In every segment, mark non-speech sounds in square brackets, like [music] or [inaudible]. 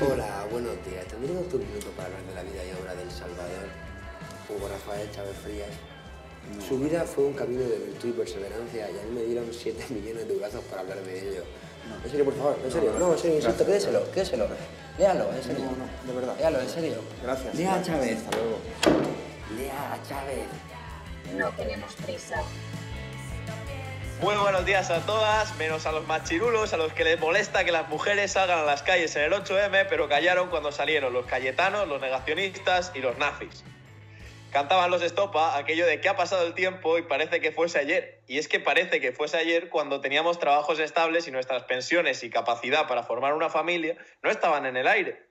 Hola, buenos días. ¿Tendrías un minuto para hablar de la vida y obra del Salvador? Hugo Rafael Chávez Frías. Su vida fue un camino de virtud y perseverancia y a mí me dieron 7 [laughs] millones de brazos para hablar de ello. En serio, por favor, en serio. No, en serio, insisto, quédeselo, quédeselo. Léalo, en serio. No, no, de verdad. Léalo, en serio. Gracias. Lea a Chávez. Hasta luego. Lea a Chávez. No tenemos prisa. Muy buenos días a todas, menos a los machirulos, a los que les molesta que las mujeres salgan a las calles en el 8M, pero callaron cuando salieron los cayetanos, los negacionistas y los nazis. Cantaban los Estopa aquello de que ha pasado el tiempo y parece que fuese ayer. Y es que parece que fuese ayer cuando teníamos trabajos estables y nuestras pensiones y capacidad para formar una familia no estaban en el aire.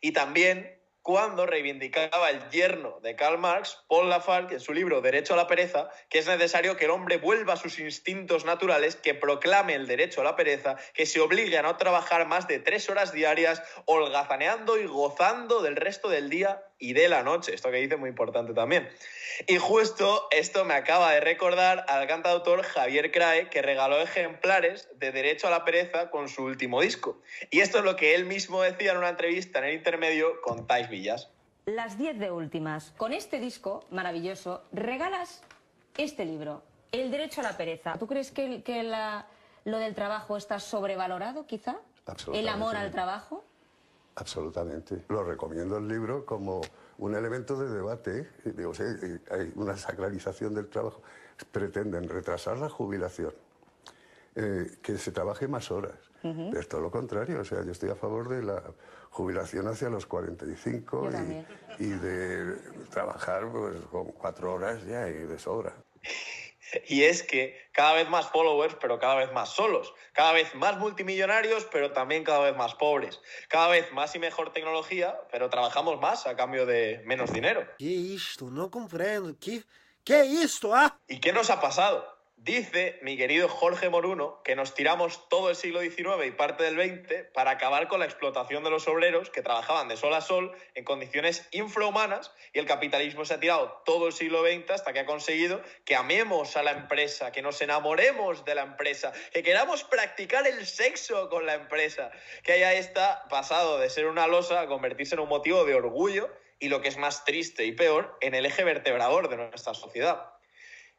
Y también cuando reivindicaba el yerno de Karl Marx, Paul Lafargue, en su libro Derecho a la pereza, que es necesario que el hombre vuelva a sus instintos naturales, que proclame el derecho a la pereza, que se obligue a no trabajar más de tres horas diarias, holgazaneando y gozando del resto del día y de la noche. Esto que dice muy importante también. Y justo esto me acaba de recordar al cantautor Javier Crae, que regaló ejemplares de Derecho a la Pereza con su último disco. Y esto es lo que él mismo decía en una entrevista en el intermedio con Tais Villas. Las 10 de últimas. Con este disco maravilloso regalas este libro, El derecho a la pereza. ¿Tú crees que, que la- lo del trabajo está sobrevalorado, quizá? Absolutamente. ¿El amor al trabajo? Absolutamente. Lo recomiendo el libro como un elemento de debate. Y Digo, sí, hay una sacralización del trabajo. Pretenden retrasar la jubilación, eh, que se trabaje más horas. Es todo lo contrario. O sea, yo estoy a favor de la jubilación hacia los 45 Yo también. y, y de trabajar pues, con cuatro horas ya y de sobra. Y es que cada vez más followers, pero cada vez más solos. Cada vez más multimillonarios, pero también cada vez más pobres. Cada vez más y mejor tecnología, pero trabajamos más a cambio de menos dinero. Que isto? Não compreendo. Que, que é isto, ah? ¿Y qué nos ha pasado? Dice mi querido Jorge Moruno que nos tiramos todo el siglo XIX y parte del XX para acabar con la explotación de los obreros que trabajaban de sol a sol en condiciones infrahumanas y el capitalismo se ha tirado todo el siglo XX hasta que ha conseguido que amemos a la empresa, que nos enamoremos de la empresa, que queramos practicar el sexo con la empresa, que haya está pasado de ser una losa a convertirse en un motivo de orgullo y lo que es más triste y peor, en el eje vertebrador de nuestra sociedad.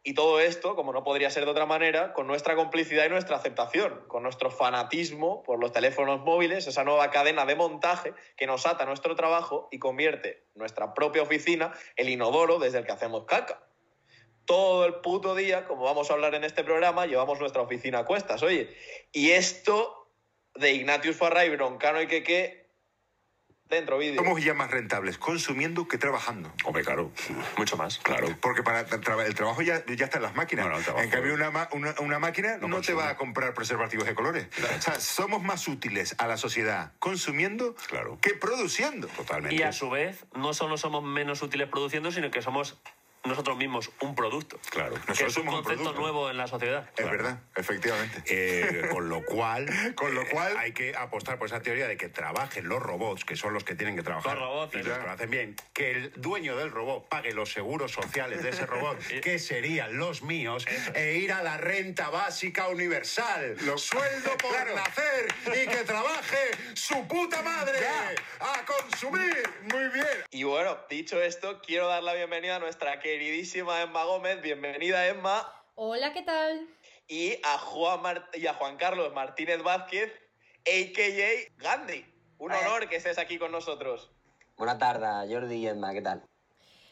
Y todo esto, como no podría ser de otra manera, con nuestra complicidad y nuestra aceptación, con nuestro fanatismo por los teléfonos móviles, esa nueva cadena de montaje que nos ata a nuestro trabajo y convierte nuestra propia oficina el inodoro desde el que hacemos caca. Todo el puto día, como vamos a hablar en este programa, llevamos nuestra oficina a cuestas, oye. Y esto de Ignatius Farray, Broncano y Keke, dentro vídeo. Somos ya más rentables consumiendo que trabajando. Hombre, claro, mucho más, claro. Porque para tra- el trabajo ya, ya está en las máquinas. Bueno, el trabajo- en cambio, una, ma- una, una máquina no, No te va a comprar preservativos de colores. O sea, somos más útiles a la sociedad consumiendo Claro. que produciendo. Totalmente. Y a su vez, no solo somos menos útiles produciendo, sino que somos nosotros mismos un producto. Claro. Que Nosotros es un somos un concepto nuevo en la sociedad. Es verdad, efectivamente. Eh, con lo cual, [laughs] Con lo eh, cual- hay que apostar por esa teoría de que trabajen los robots, que son los que tienen que trabajar Los robots, y los que lo hacen bien, que el dueño del robot pague los seguros sociales de ese robot, [laughs] que serían los míos, e ir a la renta básica universal, sueldo por Claro. nacer y que trabaje su puta madre a consumir. Muy bien. Y bueno, dicho esto, quiero dar la bienvenida a nuestra queridísima Emma Gómez. Bienvenida, Emma. Hola, ¿qué tal? Y a Juan, Mar- y a Juan Carlos Martínez Vázquez, a.k.a. Gandhi. Un honor que estés aquí con nosotros. Buenas tardes, Jordi y Emma, ¿qué tal?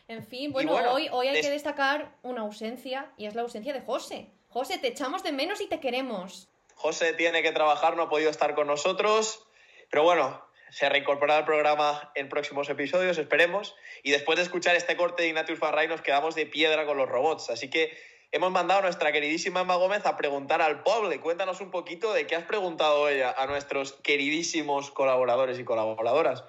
En fin, bueno, bueno, hoy, hoy hay des- que destacar una ausencia y es la ausencia de José. José, te echamos de menos y te queremos. José tiene que trabajar, no ha podido estar con nosotros. Pero bueno, se reincorporará al programa en próximos episodios, esperemos. Y después de escuchar este corte de Ignatius Farray, nos quedamos de piedra con los robots. Así que hemos mandado a nuestra queridísima Emma Gómez a preguntar al pueblo. Cuéntanos un poquito de qué has preguntado ella a nuestros queridísimos colaboradores y colaboradoras.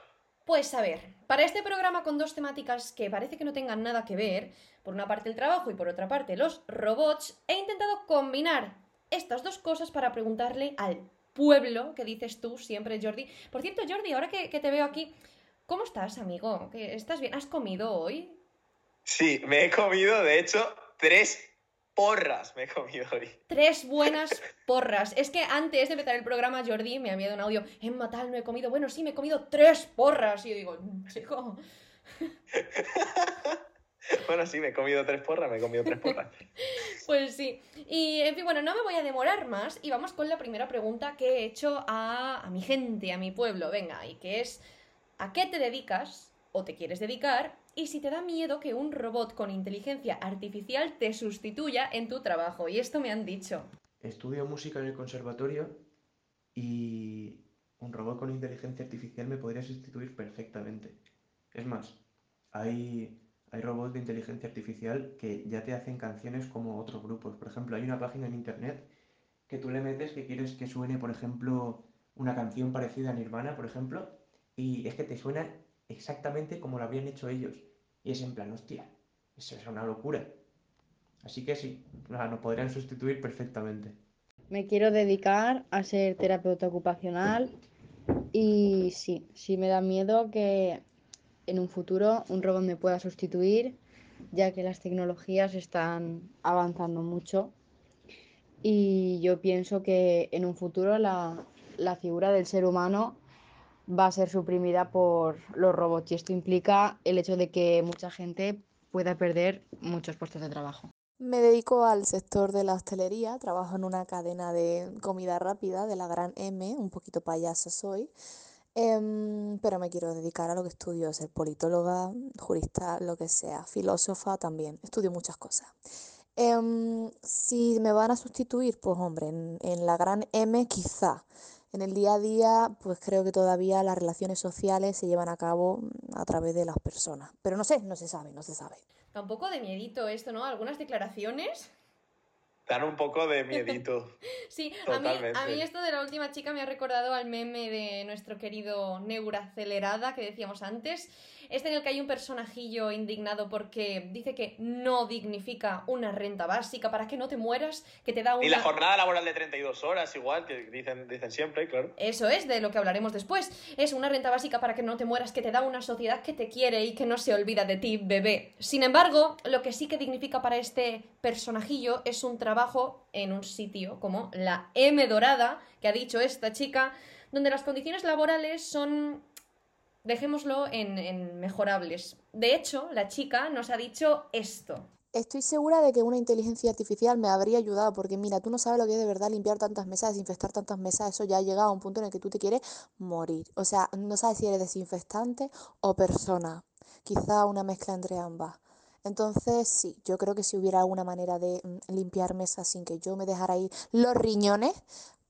Pues a ver, para este programa con dos temáticas que parece que no tengan nada que ver, por una parte el trabajo y por otra parte los robots, he intentado combinar estas dos cosas para preguntarle al pueblo, que dices tú siempre, Jordi. Por cierto, Jordi, ahora que, que te veo aquí, ¿cómo estás, amigo? ¿Que ¿Estás bien? ¿Has comido hoy? Sí, me he comido, de hecho, tres porras me he comido hoy. Tres buenas [laughs] porras. Es que antes de empezar el programa, Jordi me había dado un audio. En Matal no he comido. Bueno, sí, me he comido tres porras. Y yo digo, chico. [laughs] [laughs] Bueno, sí, me he comido tres porras, me he comido tres porras. [laughs] Pues sí. Y en fin, bueno, no me voy a demorar más. Y vamos con la primera pregunta que he hecho a, a mi gente, a mi pueblo. Venga, y que es: ¿a qué te dedicas o te quieres dedicar? Y si te da miedo que un robot con inteligencia artificial te sustituya en tu trabajo. Y esto me han dicho. Estudio música en el conservatorio y un robot con inteligencia artificial me podría sustituir perfectamente. Es más, hay, hay robots de inteligencia artificial que ya te hacen canciones como otros grupos. Por ejemplo, hay una página en internet que tú le metes que quieres que suene, por ejemplo, una canción parecida a Nirvana, por ejemplo, y es que te suena exactamente como lo habrían hecho ellos. Y es en plan, hostia, eso es una locura. Así que sí, nos podrían sustituir perfectamente. Me quiero dedicar a ser terapeuta ocupacional y sí, sí me da miedo que en un futuro un robot me pueda sustituir, ya que las tecnologías están avanzando mucho y yo pienso que en un futuro la, figura del ser humano va a ser suprimida por los robots y esto implica el hecho de que mucha gente pueda perder muchos puestos de trabajo. Me dedico al sector de la hostelería, trabajo en una cadena de comida rápida de la Gran M, un poquito payasa soy, em, pero me quiero dedicar a lo que estudio, ser politóloga, jurista, lo que sea, filósofa también, estudio muchas cosas. Em, si me van a sustituir, pues hombre, en, en la Gran M quizá. En el día a día, pues creo que todavía las relaciones sociales se llevan a cabo mm, a través de las personas. Pero no sé, no se sabe, no se sabe. Da un poco de miedito esto, ¿no? Algunas declaraciones. Dan un poco de [laughs] miedito. Sí, a mí, a mí esto de la última chica me ha recordado al meme de nuestro querido Neura Acelerada que decíamos antes. Este en el que hay un personajillo indignado porque dice que no dignifica una renta básica para que no te mueras, que te da una... Y la jornada laboral de 32 horas, igual, que dicen, dicen siempre, claro. Eso es de lo que hablaremos después. Es una renta básica para que no te mueras, que te da una sociedad que te quiere y que no se olvida de ti, bebé. Sin embargo, lo que sí que dignifica para este personajillo es un trabajo en un sitio como la M Dorada, que ha dicho esta chica, donde las condiciones laborales son, dejémoslo, en, mejorables. De hecho, la chica nos ha dicho esto. Estoy segura de que una inteligencia artificial me habría ayudado, porque mira, tú no sabes lo que es de verdad limpiar tantas mesas, desinfectar tantas mesas, eso ya ha llegado a un punto en el que tú te quieres morir. O sea, no sabes si eres desinfectante o persona, quizá una mezcla entre ambas. Entonces, sí, yo creo que si hubiera alguna manera de mm, limpiar mesas sin que yo me dejara ahí los riñones,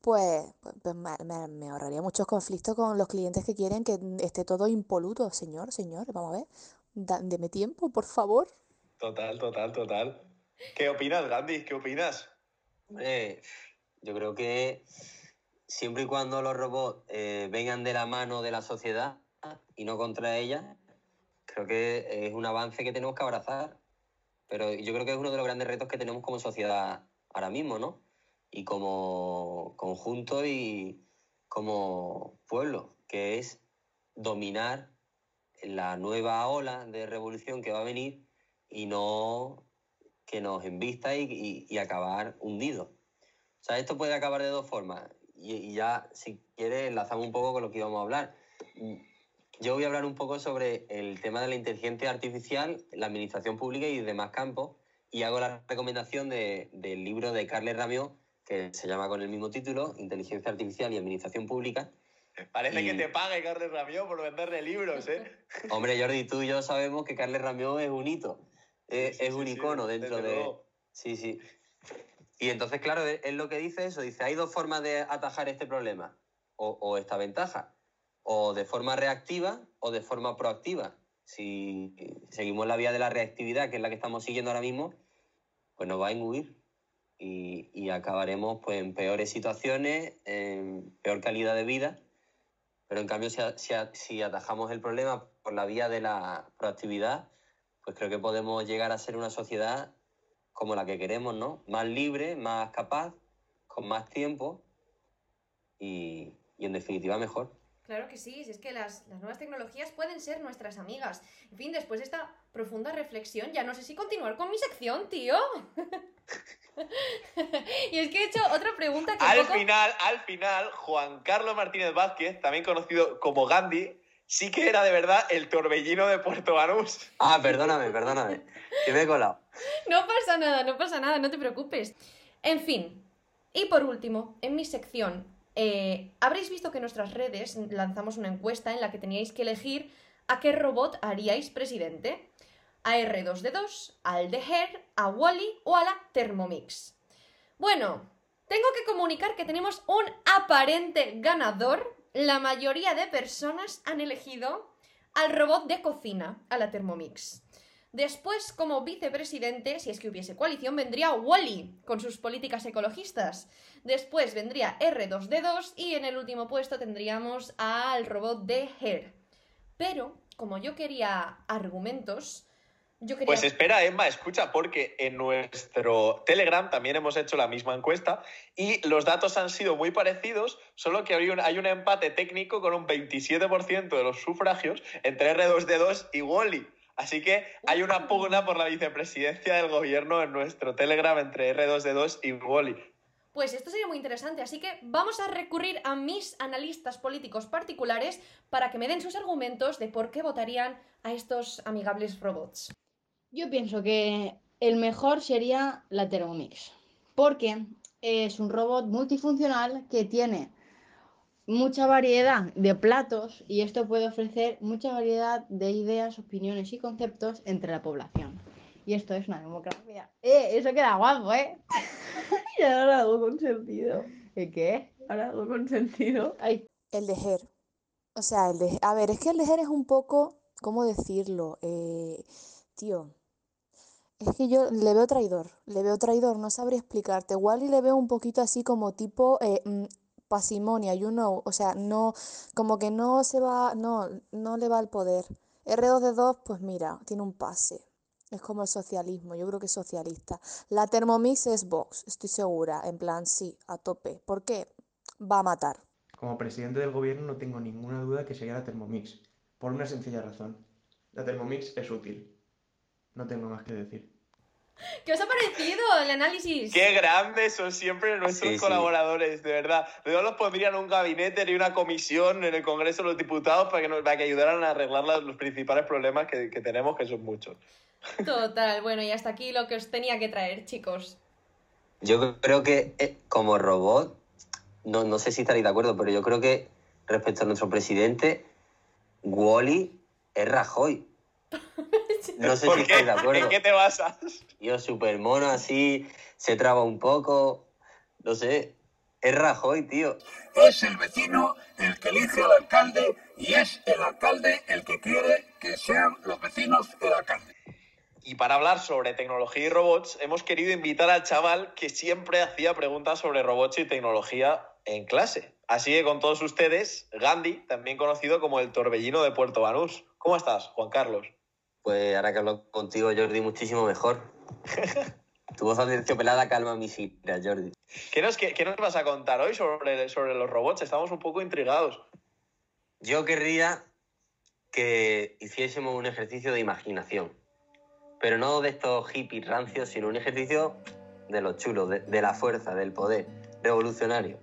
pues, pues, pues me, me- me ahorraría muchos conflictos con los clientes que quieren que esté todo impoluto. Señor, señor, vamos a ver, da- deme tiempo, por favor. Total, total, total. ¿Qué opinas, Gandhi? ¿Qué opinas? Hombre, yo creo que siempre y cuando los robots eh, vengan de la mano de la sociedad y no contra ella, creo que es un avance que tenemos que abrazar. Pero yo creo que es uno de los grandes retos que tenemos como sociedad ahora mismo, ¿no? Y como conjunto y como pueblo, que es dominar la nueva ola de revolución que va a venir y no que nos embista y, acabar hundidos. O sea, esto puede acabar de dos formas. Y, ya, si quieres, enlazamos un poco con lo que íbamos a hablar. Yo voy a hablar un poco sobre el tema de la inteligencia artificial, la administración pública y demás campos. Y hago la recomendación de- del libro de Carles Ramió, que se llama con el mismo título, Inteligencia Artificial y Administración Pública. Parece Y- que te pague Carles Ramió por venderle libros, ¿eh? [laughs] Hombre, Jordi, tú y yo sabemos que Carles Ramió es un hito, es, Sí, es un sí, sí, icono dentro de... luego. Sí, sí. Y entonces, claro, él lo que dice eso, dice, hay dos formas de atajar este problema, o, o esta ventaja, o de forma reactiva o de forma proactiva. Si seguimos la vía de la reactividad, que es la que estamos siguiendo ahora mismo, pues nos va a engullir y, y acabaremos pues, en peores situaciones, en peor calidad de vida. Pero en cambio, si, si, si atajamos el problema por la vía de la proactividad, pues creo que podemos llegar a ser una sociedad como la que queremos, ¿no? Más libre, más capaz, con más tiempo y, y en definitiva mejor. Claro que sí, es que las, las nuevas tecnologías pueden ser nuestras amigas. En fin, después de esta profunda reflexión, ya no sé si continuar con mi sección, tío. [laughs] [laughs] y es que he hecho otra pregunta que Al poco- final, al final, Juan Carlos Martínez Vázquez, también conocido como Gandhi, sí que era de verdad el torbellino de Puerto Banús. Ah, perdóname, perdóname. Que me he colado. No pasa nada, no pasa nada, no te preocupes. En fin, y por último, en mi sección, eh, habréis visto que en nuestras redes lanzamos una encuesta en la que teníais que elegir a qué robot haríais presidente. A R2D2, al de Her, a Wally o a la Thermomix. Bueno, tengo que comunicar que tenemos un aparente ganador. La mayoría de personas han elegido al robot de cocina, a la Thermomix. Después, como vicepresidente, si es que hubiese coalición, vendría Wally con sus políticas ecologistas. Después vendría R2D2 y en el último puesto tendríamos al robot de Her. Pero, como yo quería argumentos, yo quería... Pues espera, Emma, escucha, porque en nuestro Telegram también hemos hecho la misma encuesta y los datos han sido muy parecidos, solo que hay un, hay un empate técnico con un 27% de los sufragios entre R2D2 y Wally. Así que hay una pugna por la vicepresidencia del gobierno en nuestro Telegram entre R2D2 y Wally. Pues esto sería muy interesante, así que vamos a recurrir a mis analistas políticos particulares para que me den sus argumentos de por qué votarían a estos amigables robots. Yo pienso que el mejor sería la Thermomix, porque es un robot multifuncional que tiene mucha variedad de platos y esto puede ofrecer mucha variedad de ideas, opiniones y conceptos entre la población. Y esto es una democracia. ¡Eh! Eso queda guapo, ¿eh? [laughs] Y ahora algo con sentido. ¿El qué? Ahora algo con sentido. Ay, El de Her. O sea, el de... A ver, es que el de Her es un poco... ¿Cómo decirlo? Eh, tío. Es que yo le veo traidor. Le veo traidor, no sabría explicarte. Wally le veo un poquito así como tipo... eh, mm, pasimonia, you know. O sea, no... Como que no se va... No, no le va el poder. R2D2, pues mira, tiene un pase. Es como el socialismo, yo creo que es socialista. La Thermomix es Vox, estoy segura. En plan, sí, a tope. ¿Por qué? Va a matar. Como presidente del gobierno no tengo ninguna duda que sería la Thermomix, por una sencilla razón. La Thermomix es útil. No tengo más que decir. ¿Qué os ha parecido el análisis? Qué grandes son siempre nuestros Sí, sí. colaboradores, de verdad. Verdad los pondrían en un gabinete y una comisión en el Congreso de los Diputados para que, nos, para que ayudaran a arreglar la- los principales problemas que, que tenemos, que son muchos. Total, bueno, y hasta aquí lo que os tenía que traer, chicos. Yo creo que eh, como robot, no, no sé si estaréis de acuerdo, pero yo creo que respecto a nuestro presidente, Wally es Rajoy. No sé ¿Por si qué? estáis de acuerdo. ¿En qué te basas? Yo súper mono así, se traba un poco, no sé, es Rajoy, tío. Es el vecino el que elige al alcalde y es el alcalde el que quiere que sean los vecinos el alcalde. Y para hablar sobre tecnología y robots, hemos querido invitar al chaval que siempre hacía preguntas sobre robots y tecnología en clase. Así que con todos ustedes, Gandhi, también conocido como el torbellino de Puerto Banús. ¿Cómo estás, Juan Carlos? Pues ahora que hablo contigo, Jordi, muchísimo mejor. [laughs] tu voz aterciopelada calma mis iras, Jordi. ¿Qué nos, qué, qué nos vas a contar hoy sobre, sobre los robots? Estamos un poco intrigados. Yo querría que hiciésemos un ejercicio de imaginación. Pero no de estos hippies rancios, sino un ejercicio de los chulos, de, de la fuerza, del poder, revolucionario.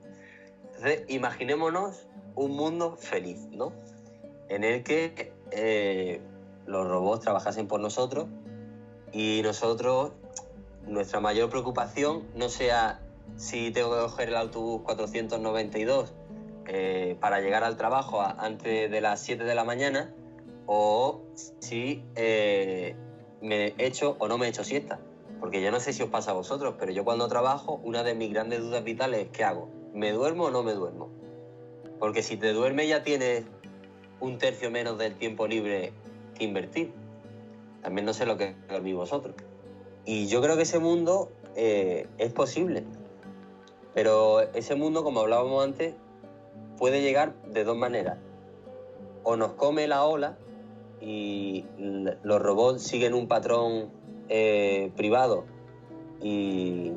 Entonces, imaginémonos un mundo feliz, ¿no? En el que eh, los robots trabajasen por nosotros y nosotros, nuestra mayor preocupación no sea si tengo que coger el autobús 492 eh, para llegar al trabajo antes de las 7 de la mañana o si eh, me he hecho o no me he hecho siesta. Porque yo no sé si os pasa a vosotros, pero yo cuando trabajo, una de mis grandes dudas vitales es ¿qué hago? ¿Me duermo o no me duermo? Porque si te duermes ya tienes un tercio menos del tiempo libre invertir. También no sé lo que dormís vosotros. Y yo creo que ese mundo eh, es posible. Pero ese mundo, como hablábamos antes, puede llegar de dos maneras. O nos come la ola y los robots siguen un patrón eh, privado y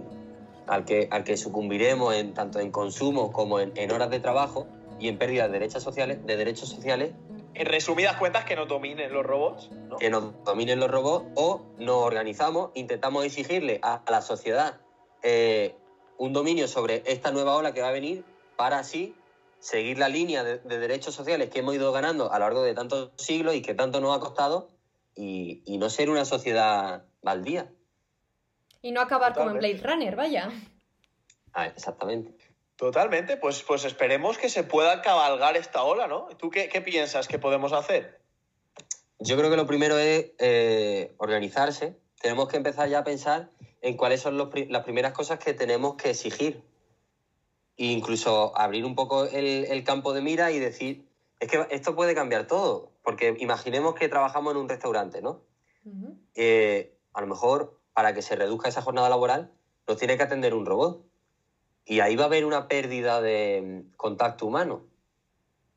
al que, al que sucumbiremos en, tanto en consumo como en, horas de trabajo y en pérdida de sociales, de derechos sociales En resumidas cuentas, que nos dominen los robots. ¿no? que nos dominen los robots o nos organizamos, intentamos exigirle a, a la sociedad eh, un dominio sobre esta nueva ola que va a venir para así seguir la línea de, de derechos sociales que hemos ido ganando a lo largo de tantos siglos y que tanto nos ha costado y, y no ser una sociedad baldía. Y no acabar como en Totalmente. Blade Runner, vaya. Ah, exactamente. Totalmente, pues, pues esperemos que se pueda cabalgar esta ola, ¿no? ¿Tú qué, qué piensas que podemos hacer? Yo creo que lo primero es eh, organizarse. Tenemos que empezar ya a pensar en cuáles son los las primeras cosas que tenemos que exigir. E incluso abrir un poco el, el campo de mira y decir, es que esto puede cambiar todo. Porque imaginemos que trabajamos en un restaurante, ¿no? Eh, a lo mejor para que se reduzca esa jornada laboral nos tiene que atender un robot. Y ahí va a haber una pérdida de mm, contacto humano.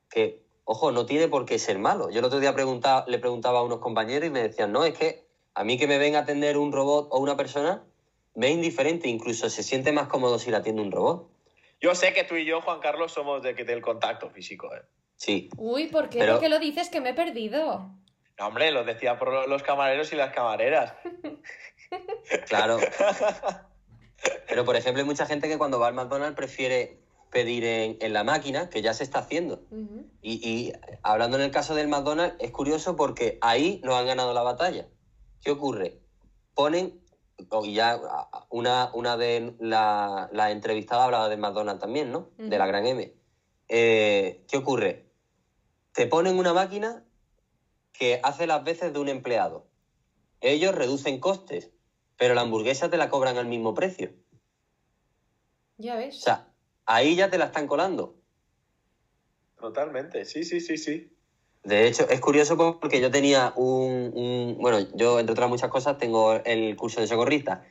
Que, ojo, no tiene por qué ser malo. Yo el otro día preguntaba, le preguntaba a unos compañeros y me decían, no, es que a mí que me venga a atender un robot o una persona me es indiferente, incluso se siente más cómodo si la atiende un robot. Yo sé que tú y yo, Juan Carlos, somos de, del contacto físico, ¿eh? Sí. Uy, ¿por qué? Pero- ¿Por qué lo dices que me he perdido? No, hombre, lo decía por los camareros y las camareras. Claro. [laughs] Pero, por ejemplo, hay mucha gente que cuando va al McDonald's prefiere pedir en, en la máquina, que ya se está haciendo. Y, y hablando en el caso del McDonald's, es curioso porque ahí nos han ganado la batalla. ¿Qué ocurre? Ponen, o- y ya una, una de la, la entrevistada hablaba de McDonald's también, ¿no? De la gran M. Eh, ¿Qué ocurre? Te ponen una máquina que hace las veces de un empleado. Ellos reducen costes, pero la hamburguesa te la cobran al mismo precio. Ya O ves. sea, ahí ya te la están colando. Totalmente, sí, sí, sí, sí. De hecho, es curioso porque yo tenía un, un- Bueno, yo, entre otras muchas cosas, tengo el curso de socorrista.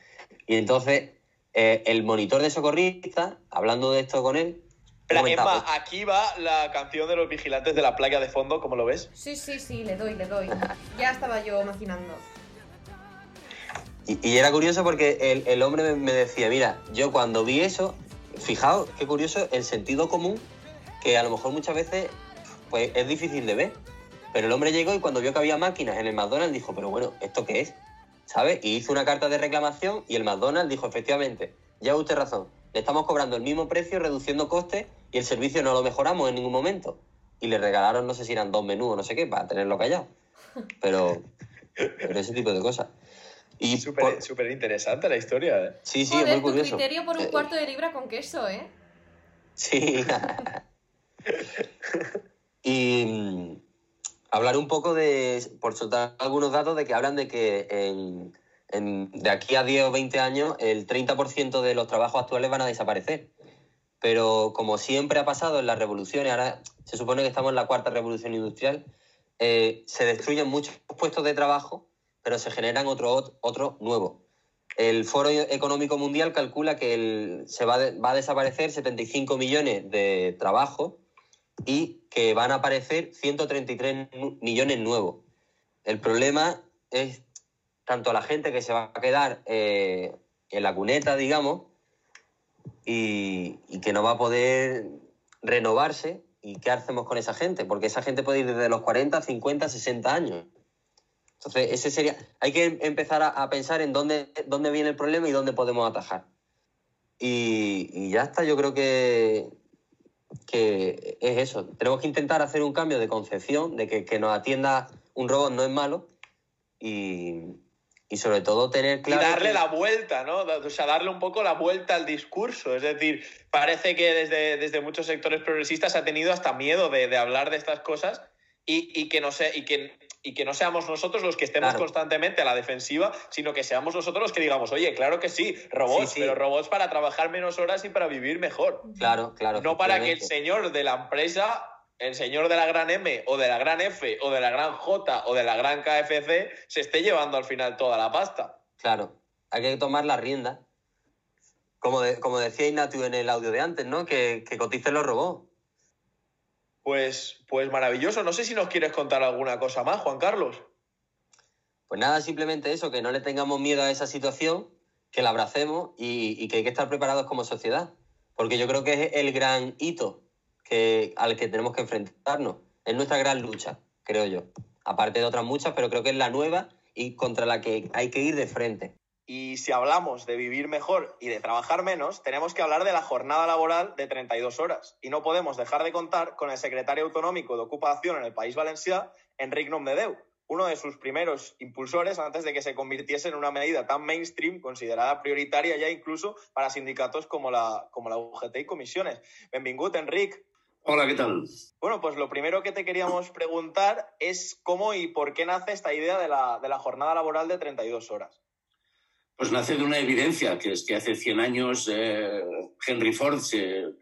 Y entonces, eh, el monitor de socorrista, hablando de esto con él, Emma, aquí va la canción de los vigilantes de la playa de fondo, ¿cómo lo ves? Sí, sí, sí, le doy, le doy. Ya estaba yo maquinando. Y, era curioso porque el, el hombre me, me decía, mira, yo cuando vi eso, fijaos, qué curioso el sentido común, que a lo mejor muchas veces pues, es difícil de ver. Pero el hombre llegó y cuando vio que había máquinas en el McDonald's dijo, pero bueno, ¿esto qué es? ¿Sabes? Y hizo una carta de reclamación y el McDonald's dijo, efectivamente, ya usted razón, le estamos cobrando el mismo precio, reduciendo costes y el servicio no lo mejoramos en ningún momento. Y le regalaron, no sé si eran dos menús o no sé qué, para tenerlo callado. Pero, pero ese tipo de cosas. Y Súper súper interesante la historia, ¿eh? Sí, sí, Joder, es muy tu curioso. criterio por un Eh, cuarto de libra con queso, ¿eh? Sí. [laughs] y mm, hablar un poco de, por soltar algunos datos, de que hablan de que en, en- de aquí a 10 o 20 años el 30% de los trabajos actuales van a desaparecer. Pero como siempre ha pasado en las revoluciones, ahora se supone que estamos en la cuarta revolución industrial, eh, se destruyen muchos puestos de trabajo, pero se generan otros otros nuevos. El Foro Económico Mundial calcula que se va, de- va a desaparecer 75 millones de trabajos y que van a aparecer 133 nu- millones nuevos. El problema es tanto la gente que se va a quedar eh, en la cuneta, digamos, y, y que no va a poder renovarse. ¿Y qué hacemos con esa gente? Porque esa gente puede ir desde los 40, 50, 60 años. Entonces, ese sería. Hay que em- empezar a, a pensar en dónde, dónde viene el problema y dónde podemos atajar. Y, y ya está, yo creo que, que es eso. Tenemos que intentar hacer un cambio de concepción, de que, que nos atienda un robot no es malo y, y sobre todo tener Y claro. darle que- la vuelta, ¿no? O sea, darle un poco la vuelta al discurso. Es decir, parece que desde, desde muchos sectores progresistas ha tenido hasta miedo de, de hablar de estas cosas y, y que no se, y, que, y que no seamos nosotros los que estemos Claro. constantemente a la defensiva, sino que seamos nosotros los que digamos, oye, claro que sí, robots, Sí, sí. pero robots para trabajar menos horas y para vivir mejor. Claro, claro. No para que el señor de la empresa, el señor de la gran M o de la gran F o de la gran J o de la gran KFC se esté llevando al final toda la pasta. Claro, hay que tomar la rienda. Como, de- como decía Ignatius en el audio de antes, ¿no? Que, que coticen los robots. Pues, pues maravilloso. No sé si nos quieres contar alguna cosa más, Juan Carlos. Pues nada, simplemente eso, que no le tengamos miedo a esa situación, que la abracemos y, que hay que estar preparados como sociedad. Porque yo creo que es el gran hito que, al que tenemos que enfrentarnos. Es nuestra gran lucha. creo yo. Aparte de otras muchas, pero creo que es la nueva y contra la que hay que ir de frente. Y si hablamos de vivir mejor y de trabajar menos, tenemos que hablar de la jornada laboral de 32 horas. Y no podemos dejar de contar con el secretario autonómico de Ocupación en el País Valencià, Enric Nomdedeu, uno de sus primeros impulsores antes de que se convirtiese en una medida tan mainstream, considerada prioritaria ya incluso para sindicatos como la, como la UGT y comisiones. Benvingut, Enric. Hola, ¿qué tal? Bueno, pues lo primero que te queríamos preguntar es cómo y por qué nace esta idea de la, de la jornada laboral de 32 horas. Pues nace de una evidencia, que es que hace 100 años eh, Henry Ford se, eh,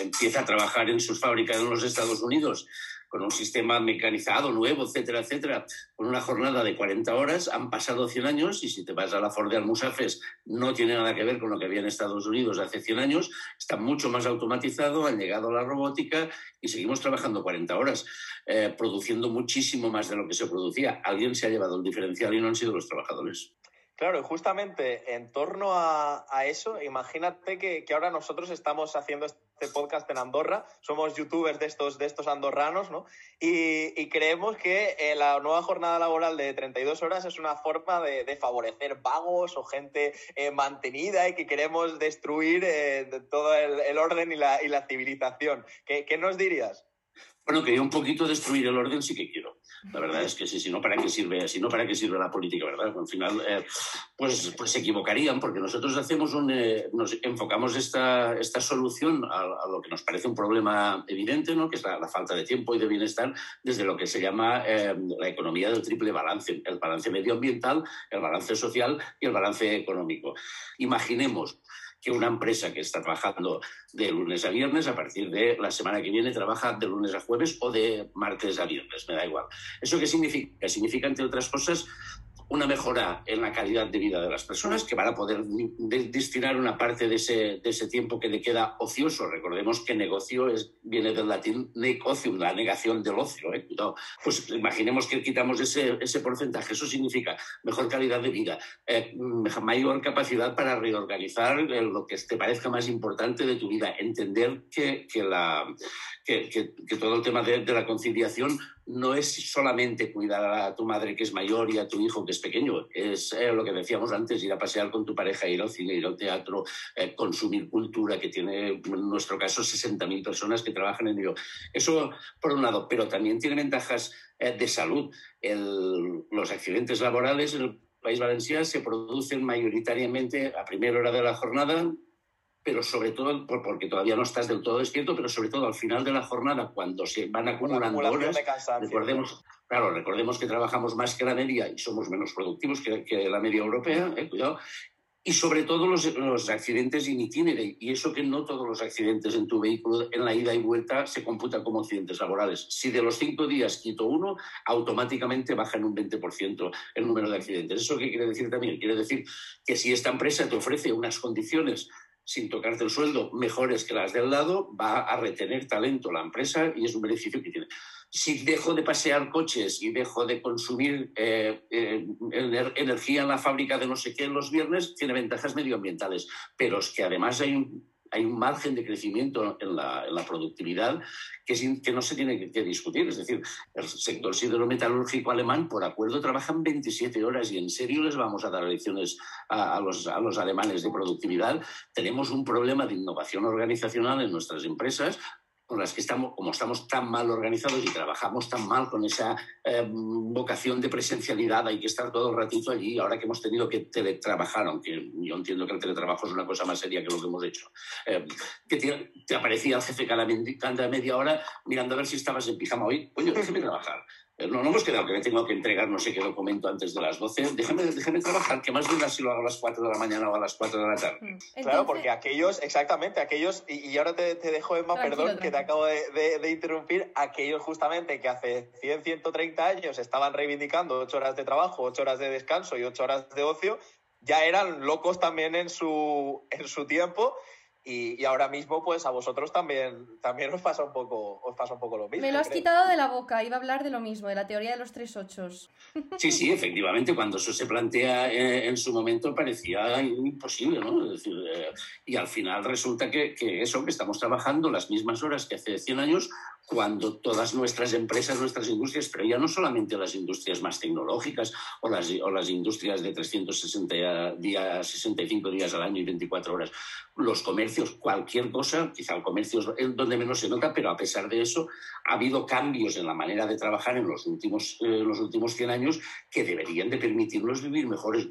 empieza a trabajar en sus fábricas en los Estados Unidos con un sistema mecanizado nuevo, etcétera, etcétera, con una jornada de 40 horas. Han pasado 100 años y si te vas a la Ford de Almusafes no tiene nada que ver con lo que había en Estados Unidos hace 100 años. Está mucho más automatizado, han llegado la robótica y seguimos trabajando 40 horas, eh, produciendo muchísimo más de lo que se producía. Alguien se ha llevado el diferencial y no han sido los trabajadores. Claro, y justamente en torno a, eso, imagínate que, que, ahora nosotros estamos haciendo este podcast en Andorra, somos youtubers de estos, de estos andorranos, ¿no? Y, y creemos que eh, la nueva jornada laboral de 32 horas es una forma de, de favorecer vagos o gente eh, mantenida y que queremos destruir eh, todo el, el, orden y la, y la civilización. ¿Qué, ¿Qué nos dirías? Bueno, que yo un poquito destruir el orden sí que quiero. La verdad es que sí, si no, ¿para qué sirve, si no, ¿para qué sirve la política, verdad? Al final, eh, pues, pues se equivocarían, porque nosotros hacemos un, eh, nos enfocamos esta, esta solución a, lo que nos parece un problema evidente, ¿no? que es la, la, falta de tiempo y de bienestar, desde lo que se llama eh, la economía del triple balance, el balance medioambiental, el balance social y el balance económico. Imaginemos que una empresa que está trabajando de lunes a viernes, a partir de la semana que viene trabaja de lunes a jueves o de martes a viernes, me da igual. ¿Eso qué significa? Significa, entre otras cosas, una mejora en la calidad de vida de las personas que van a poder destinar una parte de ese, de ese tiempo que le queda ocioso. Recordemos que negocio viene del latín negocium, la negación del ocio. ¿eh? Pues imaginemos que quitamos ese, ese porcentaje. Eso significa mejor calidad de vida, eh, mayor capacidad para reorganizar lo que te parezca más importante de tu vida. Entender que, que, la, que, que, que todo el tema de, de la conciliación no es solamente cuidar a tu madre que es mayor y a tu hijo que es pequeño, es eh, lo que decíamos antes, ir a pasear con tu pareja, ir al cine, ir al teatro, eh, consumir cultura, que tiene en nuestro caso 60.000 personas que trabajan en ello. Eso por un lado, pero también tiene ventajas eh, de salud. El, los accidentes laborales en el País Valenciano se producen mayoritariamente a primera hora de la jornada, pero sobre todo, porque todavía no estás del todo despierto, pero sobre todo al final de la jornada, cuando se van acumulando horas, recordemos, claro, recordemos que trabajamos más que la media y somos menos productivos que, que la media europea, eh, cuidado, y sobre todo los, los, accidentes in itinere, y eso que no todos los accidentes en tu vehículo en la ida y vuelta se computan como accidentes laborales. Si de los cinco días quito uno, automáticamente baja en un 20% el número de accidentes. ¿Eso qué quiere decir también? Quiere decir que si esta empresa te ofrece unas condiciones sin tocarte el sueldo, mejores que las del lado, va a retener talento la empresa y es un beneficio que tiene. Si dejo de pasear coches y dejo de consumir eh, energía en la fábrica de no sé qué los viernes, tiene ventajas medioambientales, pero es que además hay un, hay un margen de crecimiento en la, en la productividad que, que, no se tiene que, discutir. Es decir, el sector siderometalúrgico alemán, por acuerdo, trabajan 27 horas y en serio les vamos a dar lecciones a, los, a los alemanes de productividad. Tenemos un problema de innovación organizacional en nuestras empresas con las que estamos, como estamos tan mal organizados y trabajamos tan mal con esa eh, vocación de presencialidad, hay que estar todo el ratito allí, ahora que hemos tenido que teletrabajar, aunque yo entiendo que el teletrabajo es una cosa más seria que lo que hemos hecho, eh, que te, te, aparecía el jefe cada, cada, media hora mirando a ver si estabas en pijama hoy, coño, déjeme [laughs] trabajar. No, no hemos quedado que me tengo que entregar no sé qué documento antes de las 12. Déjame, déjame trabajar, que más duda si lo hago a las 4 de la mañana o a las 4 de la tarde. Entonces... Claro, porque aquellos, exactamente, aquellos, y, y ahora te, te, dejo, Emma, tranquilo, perdón, tranquilo. que te acabo de, de, de, interrumpir, aquellos justamente que hace 100, 130 años estaban reivindicando 8 horas de trabajo, 8 horas de descanso y 8 horas de ocio, ya eran locos también en su, en su tiempo Y, y ahora mismo, pues a vosotros también, también os pasa un poco, os pasa un poco lo mismo. Me lo has creo. quitado de la boca, iba a hablar de lo mismo, de la teoría de los tres ochos. [laughs] Sí, sí, efectivamente, cuando eso se plantea eh, en su momento parecía imposible, ¿no? Es decir, eh, y al final resulta que, que eso, que estamos trabajando las mismas horas que hace 100 años, cuando todas nuestras empresas, nuestras industrias, pero ya no solamente las industrias más tecnológicas o las, o las industrias de 360 días, 65 días al año y 24 horas, los comercios, cualquier cosa, quizá el comercio es donde menos se nota, pero a pesar de eso ha habido cambios en la manera de trabajar en los últimos, eh, los últimos 100 años que deberían de permitirnos vivir mejores.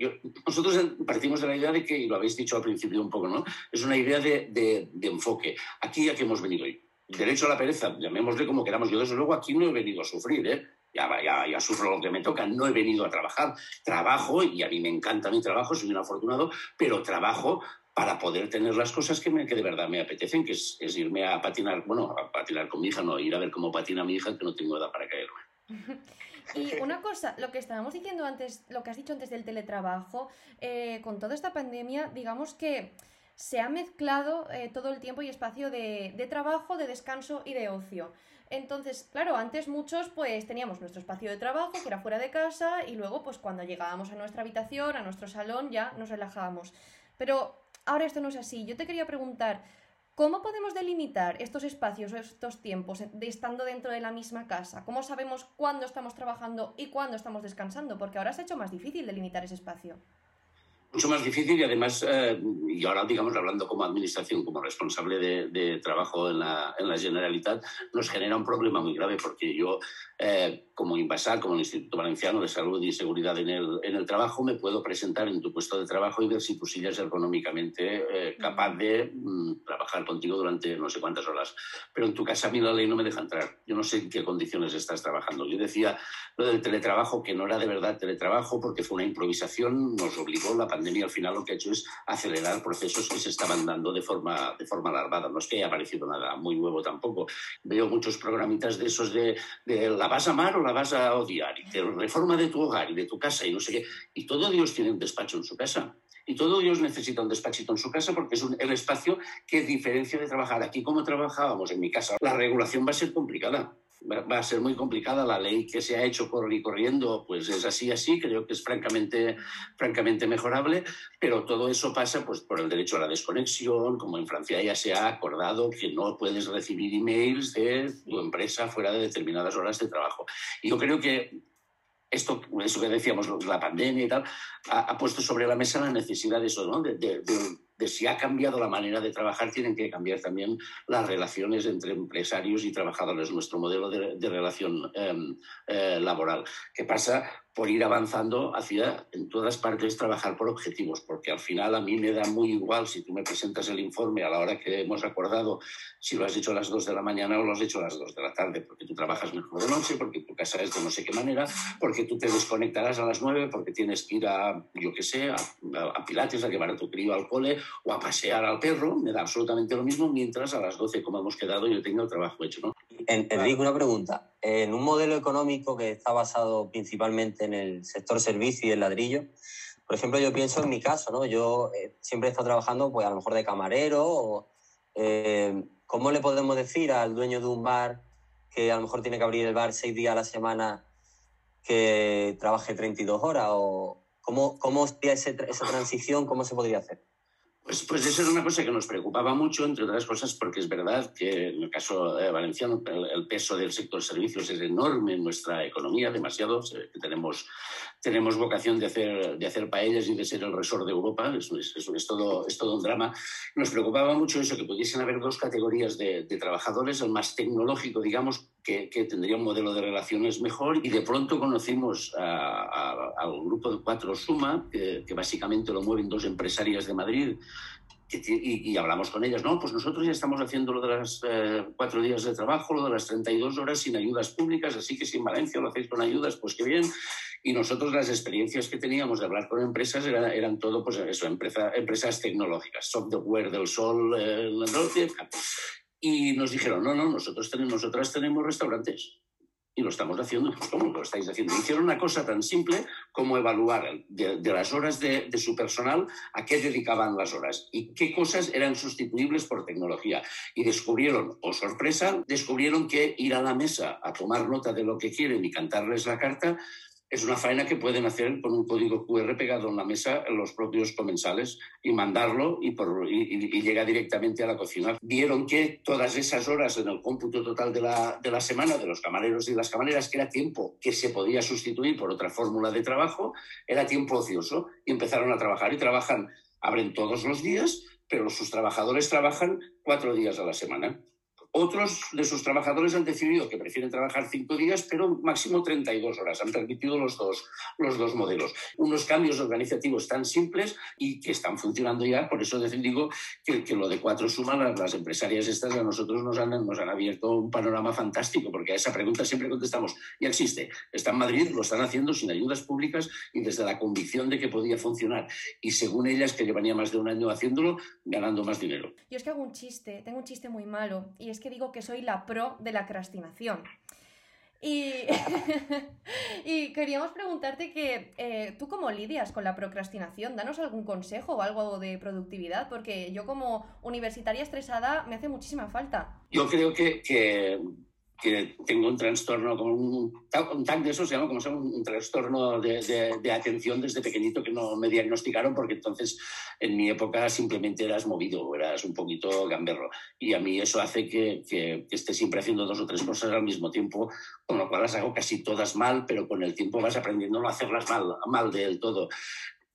Nosotros partimos de la idea de que, y lo habéis dicho al principio un poco, ¿no? Es una idea de, de- enfoque. Aquí a qué hemos venido hoy. Derecho a la pereza, llamémosle como queramos. Yo desde luego aquí no he venido a sufrir, ¿eh? Ya, ya, ya sufro lo que me toca, no he venido a trabajar. Trabajo, y a mí me encanta mi trabajo, soy un afortunado, pero trabajo para poder tener las cosas que, me, que de verdad me apetecen, que es, irme a patinar, bueno, a patinar con mi hija, no, ir a ver cómo patina mi hija, que no tengo edad para caerme. [laughs] Y una cosa, lo que estábamos diciendo antes, lo que has dicho antes del teletrabajo, eh, con toda esta pandemia, digamos que se ha mezclado eh, todo el tiempo y espacio de, de trabajo, de descanso y de ocio. Entonces, claro, antes muchos pues teníamos nuestro espacio de trabajo, que era fuera de casa, y luego pues cuando llegábamos a nuestra habitación, a nuestro salón, ya nos relajábamos. Pero ahora esto no es así. Yo te quería preguntar, ¿Cómo podemos delimitar estos espacios o estos tiempos de estando dentro de la misma casa? ¿Cómo sabemos cuándo estamos trabajando y cuándo estamos descansando? Porque ahora se ha hecho más difícil delimitar ese espacio. mucho más difícil y además, eh, y ahora digamos hablando como administración, como responsable de, de trabajo en la, en la Generalitat, nos genera un problema muy grave porque yo, eh, como Invasal, como el Instituto Valenciano de Salud y Seguridad en el, en el Trabajo, me puedo presentar en tu puesto de trabajo y ver si tu silla es ergonómicamente eh, capaz de mm, trabajar contigo durante no sé cuántas horas. Pero en tu casa a mí la ley no me deja entrar. Yo no sé en qué condiciones estás trabajando. Yo decía lo del teletrabajo, que no era de verdad teletrabajo porque fue una improvisación, nos obligó la pandemia al final lo que ha hecho es acelerar procesos que se estaban dando de forma, de forma alarmada. No es que haya aparecido nada muy nuevo tampoco. Veo muchos programitas de esos de, de la vas a amar o la vas a odiar, y de reforma de tu hogar y de tu casa y no sé qué. Y todo Dios tiene un despacho en su casa. Y todo Dios necesita un despachito en su casa porque es un- el espacio que diferencia de trabajar aquí como trabajábamos en mi casa. La regulación va a ser complicada. Va a ser muy complicada la ley que se ha hecho corriendo, pues es así, así, creo que es francamente, francamente mejorable, pero todo eso pasa pues, por el derecho a la desconexión, como en Francia ya se ha acordado que no puedes recibir emails de tu empresa fuera de determinadas horas de trabajo. Y yo creo que esto, eso que decíamos, la pandemia y tal, ha, puesto sobre la mesa la necesidad de eso, ¿no? De si ha cambiado la manera de trabajar, tienen que cambiar también las relaciones entre empresarios y trabajadores, nuestro modelo de, relación em, eh, laboral, que pasa por ir avanzando hacia, en todas partes, trabajar por objetivos, porque al final a mí me da muy igual si tú me presentas el informe a la hora que hemos acordado, si lo has hecho a las 2 de la mañana o lo has hecho a las 2 de la tarde, porque tú trabajas mejor de noche, porque tu casa es de no sé qué manera, porque tú te desconectarás a las 9, porque tienes que ir a, yo qué sé, a, Pilates, a llevar a tu crío al cole o a pasear al perro, me da absolutamente lo mismo, mientras a las 12, como hemos quedado, yo tenga el trabajo hecho, ¿no? En- Enrique, una pregunta. En un modelo económico que está basado principalmente en el sector servicio y el ladrillo, por ejemplo, yo pienso en mi caso, ¿no? Yo eh, siempre he estado trabajando, pues a lo mejor de camarero, o, eh, ¿cómo le podemos decir al dueño de un bar que a lo mejor tiene que abrir el bar seis días a la semana que trabaje 32 horas? ¿O cómo, cómo sería esa transición? ¿Cómo se podría hacer? Pues, pues eso era una cosa que nos preocupaba mucho, entre otras cosas, porque es verdad que en el caso eh, valenciano el, peso del sector servicios es enorme en nuestra economía, demasiado. tenemos, tenemos vocación de hacer, de hacer paellas y de ser el resort de Europa, es todo, es todo un drama. Nos preocupaba mucho eso, que pudiesen haber dos categorías de, de trabajadores, el más tecnológico, digamos, que, que tendría un modelo de relaciones mejor, y de pronto conocimos al grupo de cuatro Suma, que, que básicamente lo mueven dos empresarias de Madrid, y, y hablamos con ellas, no, pues nosotros ya estamos haciendo lo de las eh, cuatro días de trabajo, lo de las 32 horas sin ayudas públicas, así que si en Valencia lo hacéis con ayudas, pues qué bien. Y nosotros las experiencias que teníamos de hablar con empresas era- eran todo, pues eso, empresa- empresas tecnológicas, software del sol, eh, y nos dijeron, no, no, nosotros tenemos, nosotras tenemos restaurantes. y lo estamos haciendo, [laughs] ¿cómo lo estáis haciendo? Hicieron una cosa tan simple como evaluar de, las horas de, de, su personal a qué dedicaban las horas y qué cosas eran sustituibles por tecnología. Y descubrieron, o oh sorpresa, descubrieron que ir a la mesa a tomar nota de lo que quieren y cantarles la carta es una faena que pueden hacer con un código QR pegado en la mesa los propios comensales y mandarlo y, llega directamente a la cocina. Vieron que todas esas horas en el cómputo total de la, de la semana de los camareros y las camareras, que era tiempo que se podía sustituir por otra fórmula de trabajo, era tiempo ocioso y empezaron a trabajar y trabajan, abren todos los días, pero sus trabajadores trabajan cuatro días a la semana. Otros de sus trabajadores han decidido que prefieren trabajar cinco días, pero máximo 32 horas. Han permitido los dos, los dos modelos. Unos cambios organizativos tan simples y que están funcionando ya. Por eso digo que, que lo de cuatro suma, las, las, empresarias estas a nosotros nos han, nos han abierto un panorama fantástico, porque a esa pregunta siempre contestamos, ya existe. Está en Madrid, lo están haciendo sin ayudas públicas y desde la convicción de que podía funcionar. Y según ellas, que llevaría más de un año haciéndolo, ganando más dinero. Yo es que hago un chiste, tengo un chiste muy malo, y es que digo que soy la pro de la crastinación. [laughs] Y, queríamos preguntarte que eh, tú cómo lidias con la procrastinación, danos algún consejo o algo de productividad, porque yo como universitaria estresada me hace muchísima falta. Yo creo que que tengo un trastorno, como un, un TAC de eso se llama como sea, un, un trastorno de, de, de, atención desde pequeñito que no me diagnosticaron porque entonces en mi época simplemente eras movido eras un poquito gamberro. Y a mí eso hace que, que, que, esté siempre haciendo dos o tres cosas al mismo tiempo, con lo cual las hago casi todas mal, pero con el tiempo vas aprendiendo a no hacerlas mal, mal del todo.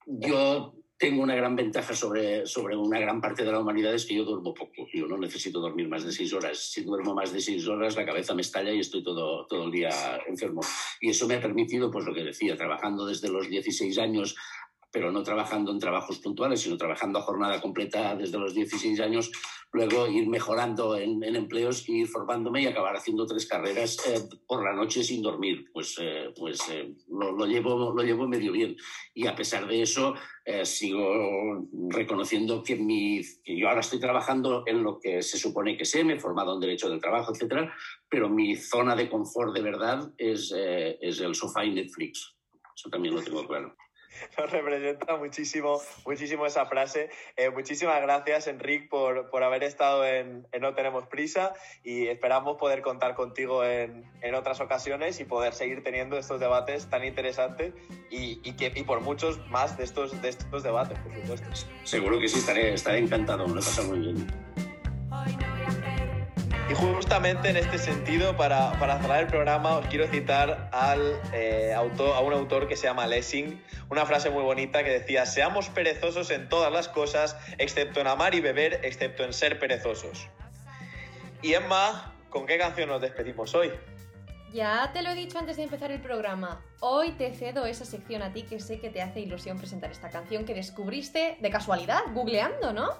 Yo tengo una gran ventaja sobre, sobre una gran parte de la humanidad es que yo duermo poco. Yo no necesito dormir más de seis horas. Si duermo más de seis horas, la cabeza me estalla y estoy todo, todo el día enfermo. Y eso me ha permitido, pues lo que decía, trabajando desde los 16 años pero no trabajando en trabajos puntuales, sino trabajando a jornada completa desde los 16 años, luego ir mejorando en, en empleos, ir formándome y acabar haciendo tres carreras eh, por la noche sin dormir. Pues, eh, pues eh, lo, lo, llevo, lo llevo medio bien. Y a pesar de eso, eh, sigo reconociendo que, mi, que yo ahora estoy trabajando en lo que se supone que sé, me he formado en Derecho del Trabajo, etcétera, pero mi zona de confort de verdad es, eh, es el sofá y Netflix. Eso también lo tengo claro. [laughs] nos representa muchísimo, muchísimo esa frase. Eh, muchísimas gracias, Enric, por, por haber estado en, en, No Tenemos Prisa y esperamos poder contar contigo en, en, otras ocasiones y poder seguir teniendo estos debates tan interesantes y, y, que, y por muchos más de estos, de estos debates, por supuesto. Seguro que sí, estaré, estaré encantado, me lo he pasado muy bien. Justamente en este sentido, para, para cerrar el programa, os quiero citar al, eh, autor, a un autor que se llama Lessing, una frase muy bonita que decía, seamos perezosos en todas las cosas, excepto en amar y beber, excepto en ser perezosos. Y Emma, ¿con qué canción nos despedimos hoy? Ya te lo he dicho antes de empezar el programa. Hoy te cedo esa sección a ti que sé que te hace ilusión presentar esta canción que descubriste de casualidad, googleando, ¿no?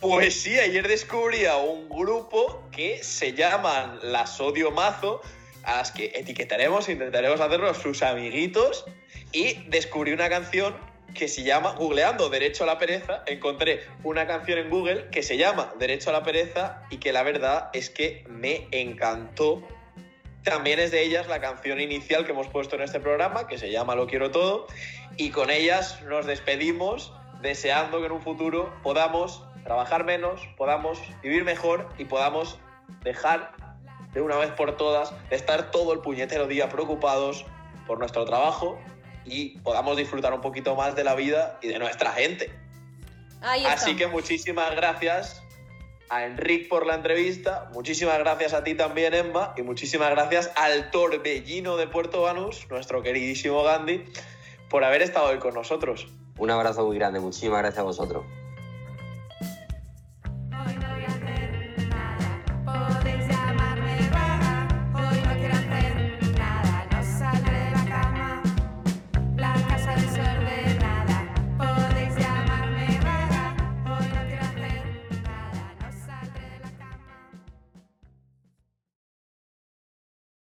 Pues sí, ayer descubrí a un grupo que se llaman Las Odio Mazo, a las que etiquetaremos e intentaremos hacerlos sus amiguitos, y descubrí una canción que se llama, googleando Derecho a la Pereza, encontré una canción en Google que se llama Derecho a la Pereza y que la verdad es que me encantó. También es de ellas la canción inicial que hemos puesto en este programa, que se llama Lo quiero todo, y con ellas nos despedimos deseando que en un futuro podamos trabajar menos, podamos vivir mejor y podamos dejar de una vez por todas de estar todo el puñetero día preocupados por nuestro trabajo y podamos disfrutar un poquito más de la vida y de nuestra gente. Así que muchísimas gracias a Enric por la entrevista, muchísimas gracias a ti también, Emma, y muchísimas gracias al Torbellino de Puerto Banús, nuestro queridísimo Gandhi, por haber estado hoy con nosotros. Un abrazo muy grande, muchísimas gracias a vosotros.